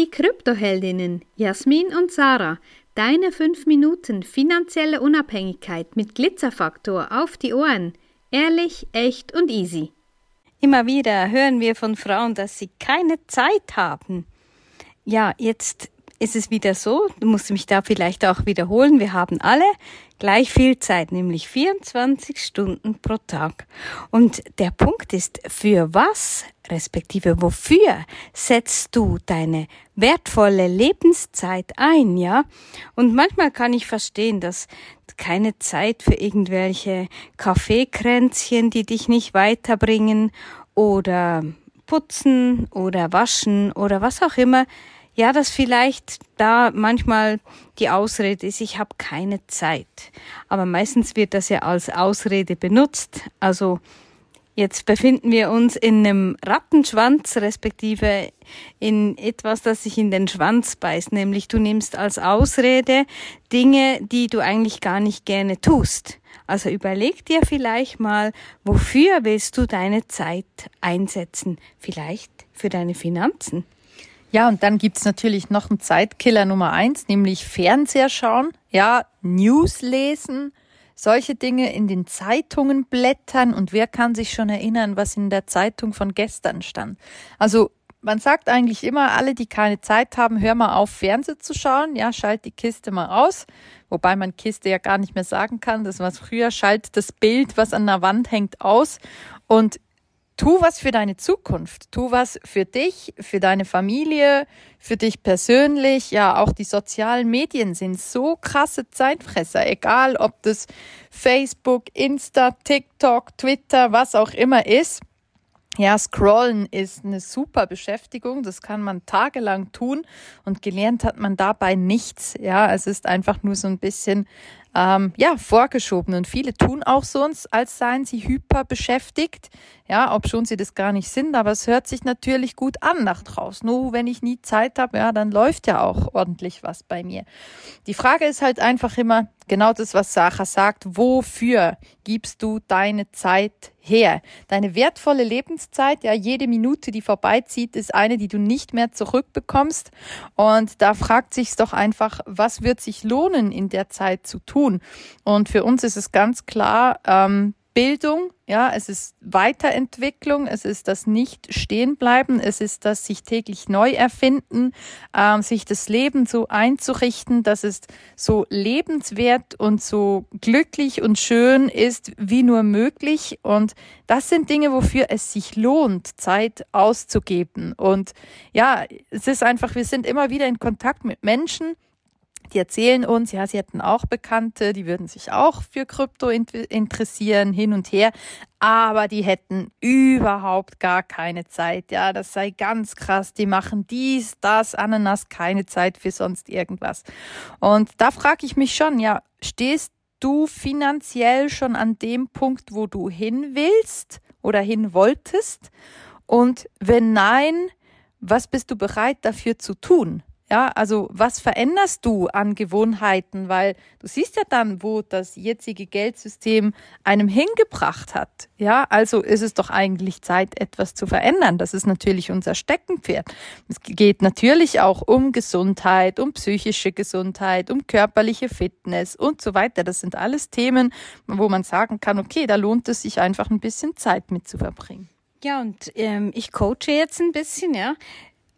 Die Kryptoheldinnen Jasmin und Sarah, deine 5 Minuten finanzielle Unabhängigkeit mit Glitzerfaktor auf die Ohren. Ehrlich, echt und easy. Immer wieder hören wir von Frauen, dass sie keine Zeit haben. Ja, jetzt ist es wieder so, du musst mich da vielleicht auch wiederholen, wir haben alle gleich viel Zeit, nämlich 24 Stunden pro Tag. Und der Punkt ist, für was, respektive wofür setzt du deine wertvolle Lebenszeit ein, ja? Und manchmal kann ich verstehen, dass keine Zeit für irgendwelche Kaffeekränzchen, die dich nicht weiterbringen oder putzen oder waschen oder was auch immer ja, dass vielleicht da manchmal die Ausrede ist, ich habe keine Zeit. Aber meistens wird das ja als Ausrede benutzt. Also jetzt befinden wir uns in einem Rattenschwanz, respektive in etwas, das sich in den Schwanz beißt. Nämlich du nimmst als Ausrede Dinge, die du eigentlich gar nicht gerne tust. Also überleg dir vielleicht mal, wofür willst du deine Zeit einsetzen? Vielleicht für deine Finanzen. Ja, und dann gibt's natürlich noch einen Zeitkiller Nummer eins, nämlich Fernseher schauen, ja, News lesen, solche Dinge in den Zeitungen blättern und wer kann sich schon erinnern, was in der Zeitung von gestern stand. Also man sagt eigentlich immer, alle, die keine Zeit haben, hör mal auf, Fernseh zu schauen. Ja, schalt die Kiste mal aus. Wobei man Kiste ja gar nicht mehr sagen kann. Das war früher. Schalt das Bild, was an der Wand hängt, aus. Und tu was für deine Zukunft, tu was für dich, für deine Familie, für dich persönlich. Ja, auch die sozialen Medien sind so krasse Zeitfresser, egal ob das Facebook, Insta, TikTok, Twitter, was auch immer ist. Ja, Scrollen ist eine super Beschäftigung. Das kann man tagelang tun und gelernt hat man dabei nichts. Ja, es ist einfach nur so ein bisschen ähm, ja, vorgeschoben. Und viele tun auch so, als seien sie hyper beschäftigt. Ja, ob schon sie das gar nicht sind, aber es hört sich natürlich gut an nach draußen. Nur wenn ich nie Zeit habe, ja, dann läuft ja auch ordentlich was bei mir. Die Frage ist halt einfach immer, genau das, was Sacha sagt, wofür gibst du deine Zeit her? Deine wertvolle Lebenszeit, ja, jede Minute, die vorbeizieht, ist eine, die du nicht mehr zurückbekommst. Und da fragt sich's doch einfach, was wird sich lohnen, in der Zeit zu tun? Und für uns ist es ganz klar, ähm, Bildung, ja, es ist Weiterentwicklung, es ist das nicht stehenbleiben, es ist das sich täglich neu erfinden, ähm, sich das Leben so einzurichten, dass es so lebenswert und so glücklich und schön ist wie nur möglich. Und das sind Dinge, wofür es sich lohnt, Zeit auszugeben. Und ja, es ist einfach, wir sind immer wieder in Kontakt mit Menschen, die erzählen uns, ja, sie hätten auch Bekannte, die würden sich auch für Krypto interessieren, hin und her, aber die hätten überhaupt gar keine Zeit. Ja, das sei ganz krass. Die machen dies, das, Ananas, keine Zeit für sonst irgendwas. Und da frage ich mich schon, ja, stehst du finanziell schon an dem Punkt, wo du hin willst oder hin wolltest? Und wenn nein, was bist du bereit dafür zu tun? Ja, also was veränderst du an Gewohnheiten? Weil du siehst ja dann, wo das jetzige Geldsystem einem hingebracht hat. Ja, also ist es doch eigentlich Zeit, etwas zu verändern. Das ist natürlich unser Steckenpferd. Es geht natürlich auch um Gesundheit, um psychische Gesundheit, um körperliche Fitness und so weiter. Das sind alles Themen, wo man sagen kann, okay, da lohnt es sich einfach ein bisschen Zeit mit zu verbringen. Ja, und ähm, ich coache jetzt ein bisschen, ja.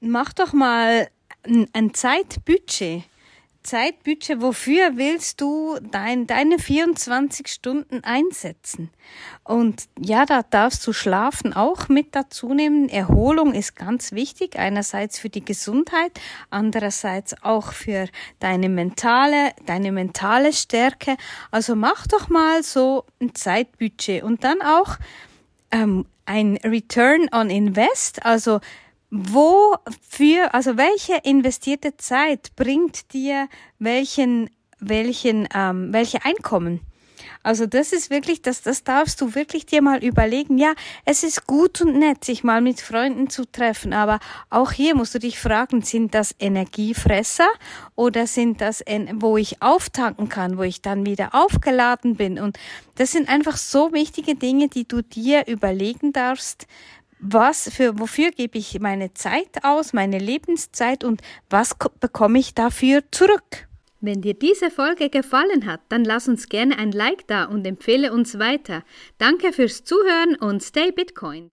Mach doch mal ein Zeitbudget. Zeitbudget, wofür willst du dein, deine 24 Stunden einsetzen? Und ja, da darfst du Schlafen auch mit dazu nehmen. Erholung ist ganz wichtig, einerseits für die Gesundheit, andererseits auch für deine mentale, deine mentale Stärke. Also mach doch mal so ein Zeitbudget und dann auch ähm, ein Return on Invest, also wofür, also welche investierte Zeit bringt dir welchen, welchen, ähm, welche Einkommen? Also das ist wirklich, das, das darfst du wirklich dir mal überlegen. Ja, es ist gut und nett, sich mal mit Freunden zu treffen, aber auch hier musst du dich fragen, sind das Energiefresser oder sind das, wo ich auftanken kann, wo ich dann wieder aufgeladen bin? Und das sind einfach so wichtige Dinge, die du dir überlegen darfst, was für, wofür gebe ich meine Zeit aus, meine Lebenszeit und was bekomme ich dafür zurück? Wenn dir diese Folge gefallen hat, dann lass uns gerne ein Like da und empfehle uns weiter. Danke fürs Zuhören und stay Bitcoin.